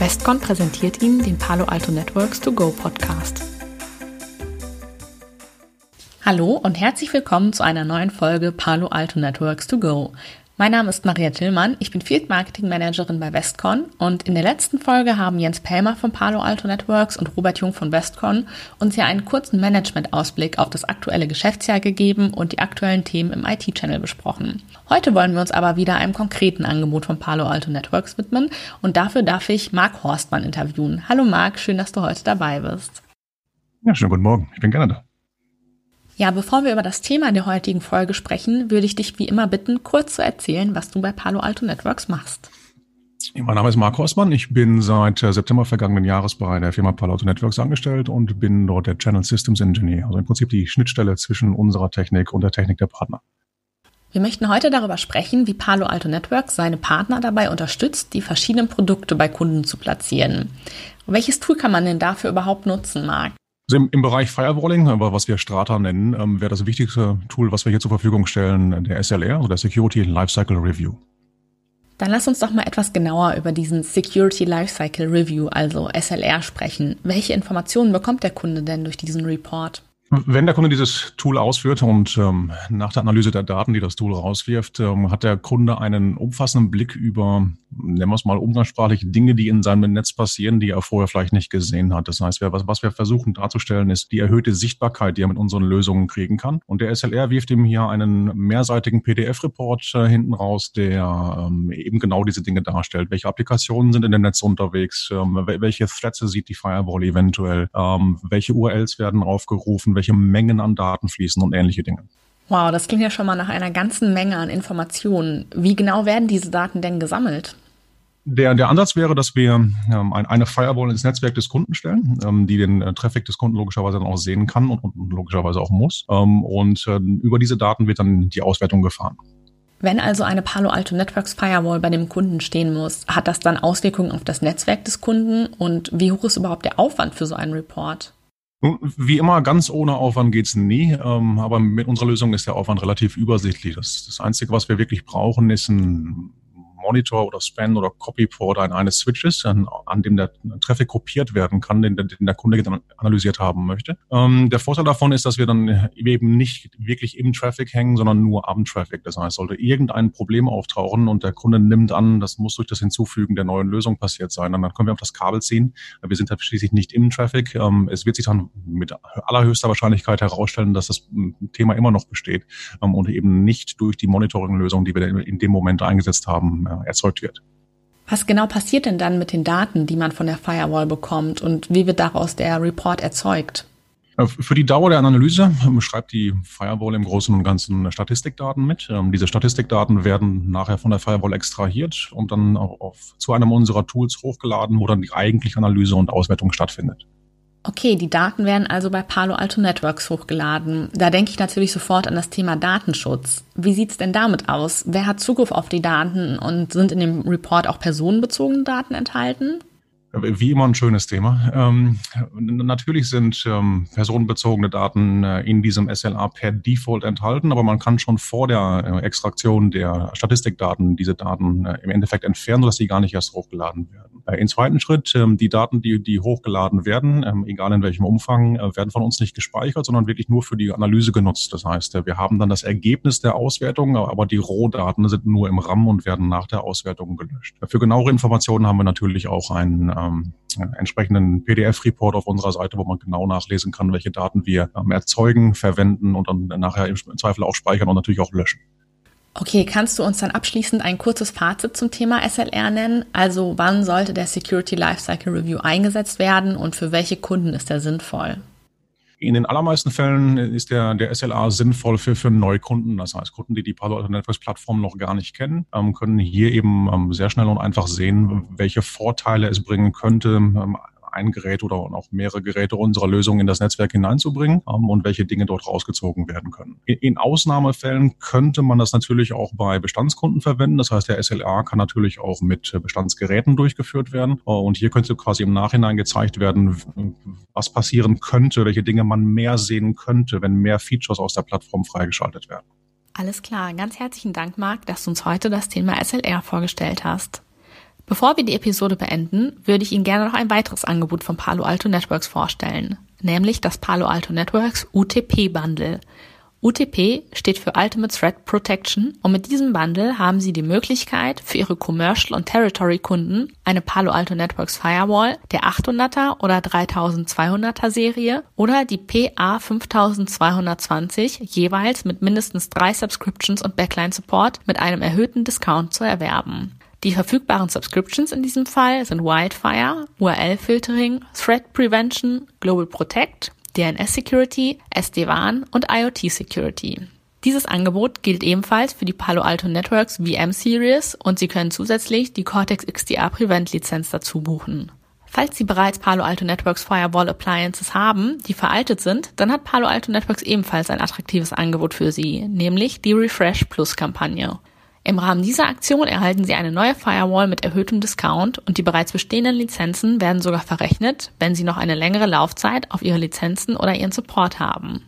Westcon präsentiert Ihnen den Palo Alto Networks to Go Podcast. Hallo und herzlich willkommen zu einer neuen Folge Palo Alto Networks to Go. Mein Name ist Maria Tillmann, ich bin Field Marketing Managerin bei Westcon und in der letzten Folge haben Jens Pelmer von Palo Alto Networks und Robert Jung von Westcon uns ja einen kurzen Management-Ausblick auf das aktuelle Geschäftsjahr gegeben und die aktuellen Themen im IT-Channel besprochen. Heute wollen wir uns aber wieder einem konkreten Angebot von Palo Alto Networks widmen und dafür darf ich Marc Horstmann interviewen. Hallo Marc, schön, dass du heute dabei bist. Ja, schönen guten Morgen, ich bin gerne da. Ja, bevor wir über das Thema der heutigen Folge sprechen, würde ich dich wie immer bitten, kurz zu erzählen, was du bei Palo Alto Networks machst. Mein Name ist Marc Horstmann. Ich bin seit äh, September vergangenen Jahres bei der Firma Palo Alto Networks angestellt und bin dort der Channel Systems Engineer, also im Prinzip die Schnittstelle zwischen unserer Technik und der Technik der Partner. Wir möchten heute darüber sprechen, wie Palo Alto Networks seine Partner dabei unterstützt, die verschiedenen Produkte bei Kunden zu platzieren. Welches Tool kann man denn dafür überhaupt nutzen, Marc? Also im, im, Bereich Firewalling, aber was wir Strata nennen, ähm, wäre das wichtigste Tool, was wir hier zur Verfügung stellen, der SLR, also der Security Lifecycle Review. Dann lass uns doch mal etwas genauer über diesen Security Lifecycle Review, also SLR, sprechen. Welche Informationen bekommt der Kunde denn durch diesen Report? Wenn der Kunde dieses Tool ausführt und ähm, nach der Analyse der Daten, die das Tool rauswirft, ähm, hat der Kunde einen umfassenden Blick über nennen wir es mal umgangssprachlich, Dinge, die in seinem Netz passieren, die er vorher vielleicht nicht gesehen hat. Das heißt, was, was wir versuchen darzustellen, ist die erhöhte Sichtbarkeit, die er mit unseren Lösungen kriegen kann. Und der SLR wirft ihm hier einen mehrseitigen PDF-Report äh, hinten raus, der ähm, eben genau diese Dinge darstellt. Welche Applikationen sind in dem Netz unterwegs? Ähm, welche Threads sieht die Firewall eventuell? Ähm, welche URLs werden aufgerufen? Welche Mengen an Daten fließen und ähnliche Dinge. Wow, das klingt ja schon mal nach einer ganzen Menge an Informationen. Wie genau werden diese Daten denn gesammelt? Der, der Ansatz wäre, dass wir ähm, eine Firewall ins Netzwerk des Kunden stellen, ähm, die den äh, Traffic des Kunden logischerweise dann auch sehen kann und, und logischerweise auch muss. Ähm, und äh, über diese Daten wird dann die Auswertung gefahren. Wenn also eine Palo Alto Networks Firewall bei dem Kunden stehen muss, hat das dann Auswirkungen auf das Netzwerk des Kunden und wie hoch ist überhaupt der Aufwand für so einen Report? Wie immer, ganz ohne Aufwand geht's nie, ähm, aber mit unserer Lösung ist der Aufwand relativ übersichtlich. Das, das Einzige, was wir wirklich brauchen, ist ein Monitor oder Span oder Copyport eines Switches, an, an dem der Traffic kopiert werden kann, den, den der Kunde dann analysiert haben möchte. Ähm, der Vorteil davon ist, dass wir dann eben nicht wirklich im Traffic hängen, sondern nur am Traffic. Das heißt, sollte irgendein Problem auftauchen und der Kunde nimmt an, das muss durch das Hinzufügen der neuen Lösung passiert sein, dann können wir auf das Kabel ziehen. Wir sind halt schließlich nicht im Traffic. Ähm, es wird sich dann mit allerhöchster Wahrscheinlichkeit herausstellen, dass das Thema immer noch besteht ähm, und eben nicht durch die Monitoring-Lösung, die wir in dem Moment eingesetzt haben, äh, erzeugt wird. Was genau passiert denn dann mit den Daten, die man von der Firewall bekommt und wie wird daraus der Report erzeugt? Äh, für die Dauer der Analyse ähm, schreibt die Firewall im Großen und Ganzen Statistikdaten mit. Ähm, diese Statistikdaten werden nachher von der Firewall extrahiert und dann auch auf, zu einem unserer Tools hochgeladen, wo dann die eigentliche Analyse und Auswertung stattfindet. Okay, die Daten werden also bei Palo Alto Networks hochgeladen. Da denke ich natürlich sofort an das Thema Datenschutz. Wie sieht's denn damit aus? Wer hat Zugriff auf die Daten und sind in dem Report auch personenbezogene Daten enthalten? Wie immer ein schönes Thema. Ähm, natürlich sind ähm, personenbezogene Daten äh, in diesem SLA per Default enthalten, aber man kann schon vor der äh, Extraktion der Statistikdaten diese Daten äh, im Endeffekt entfernen, sodass sie gar nicht erst hochgeladen werden. Äh, Im zweiten Schritt, ähm, die Daten, die, die hochgeladen werden, ähm, egal in welchem Umfang, äh, werden von uns nicht gespeichert, sondern wirklich nur für die Analyse genutzt. Das heißt, äh, wir haben dann das Ergebnis der Auswertung, aber die Rohdaten sind nur im RAM und werden nach der Auswertung gelöscht. Für genauere Informationen haben wir natürlich auch ein ähm, entsprechenden PDF-Report auf unserer Seite, wo man genau nachlesen kann, welche Daten wir ähm, erzeugen, verwenden und dann nachher im Zweifel auch speichern und natürlich auch löschen. Okay, kannst du uns dann abschließend ein kurzes Fazit zum Thema SLR nennen? Also wann sollte der Security Lifecycle Review eingesetzt werden und für welche Kunden ist er sinnvoll? In den allermeisten Fällen ist der, der SLA sinnvoll für, für Neukunden. Das heißt, Kunden, die die Palo Alto Networks Plattform noch gar nicht kennen, ähm, können hier eben ähm, sehr schnell und einfach sehen, welche Vorteile es bringen könnte, ähm, ein Gerät oder auch mehrere Geräte unserer Lösung in das Netzwerk hineinzubringen ähm, und welche Dinge dort rausgezogen werden können. In, in, Ausnahmefällen könnte man das natürlich auch bei Bestandskunden verwenden. Das heißt, der SLA kann natürlich auch mit Bestandsgeräten durchgeführt werden. Äh, und hier könnte quasi im Nachhinein gezeigt werden, was passieren könnte, welche Dinge man mehr sehen könnte, wenn mehr Features aus der Plattform freigeschaltet werden. Alles klar. Ganz herzlichen Dank, Marc, dass du uns heute das Thema SLR vorgestellt hast. Bevor wir die Episode beenden, würde ich Ihnen gerne noch ein weiteres Angebot von Palo Alto Networks vorstellen, nämlich das Palo Alto Networks UTP Bundle. UTP steht für Ultimate Threat Protection und mit diesem Bundle haben Sie die Möglichkeit für Ihre Commercial und Territory Kunden eine Palo Alto Networks Firewall der 800er oder 3200er Serie oder die PA 5220 jeweils mit mindestens drei Subscriptions und Backline Support mit einem erhöhten Discount zu erwerben. Die verfügbaren Subscriptions in diesem Fall sind Wildfire, URL Filtering, Threat Prevention, Global Protect, DNS Security, SD-WAN und IoT Security. Dieses Angebot gilt ebenfalls für die Palo Alto Networks VM Series und Sie können zusätzlich die Cortex XDR Prevent Lizenz dazu buchen. Falls Sie bereits Palo Alto Networks Firewall Appliances haben, die veraltet sind, dann hat Palo Alto Networks ebenfalls ein attraktives Angebot für Sie, nämlich die Refresh Plus Kampagne. Im Rahmen dieser Aktion erhalten Sie eine neue Firewall mit erhöhtem Discount und die bereits bestehenden Lizenzen werden sogar verrechnet, wenn Sie noch eine längere Laufzeit auf Ihre Lizenzen oder Ihren Support haben.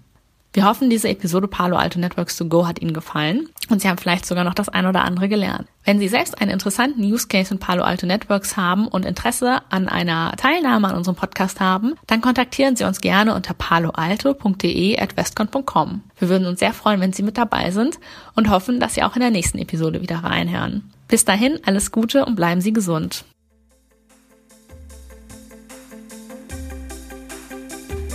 Wir hoffen, diese Episode Palo Alto Networks to Go hat Ihnen gefallen und Sie haben vielleicht sogar noch das ein oder andere gelernt. Wenn Sie selbst einen interessanten Use Case in Palo Alto Networks haben und Interesse an einer Teilnahme an unserem Podcast haben, dann kontaktieren Sie uns gerne unter paloalto.de@westcon.com. Wir würden uns sehr freuen, wenn Sie mit dabei sind und hoffen, dass Sie auch in der nächsten Episode wieder reinhören. Bis dahin, alles Gute und bleiben Sie gesund.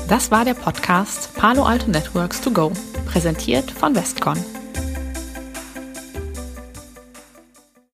Das war der Podcast Palo Alto Networks to Go, präsentiert von Westcon.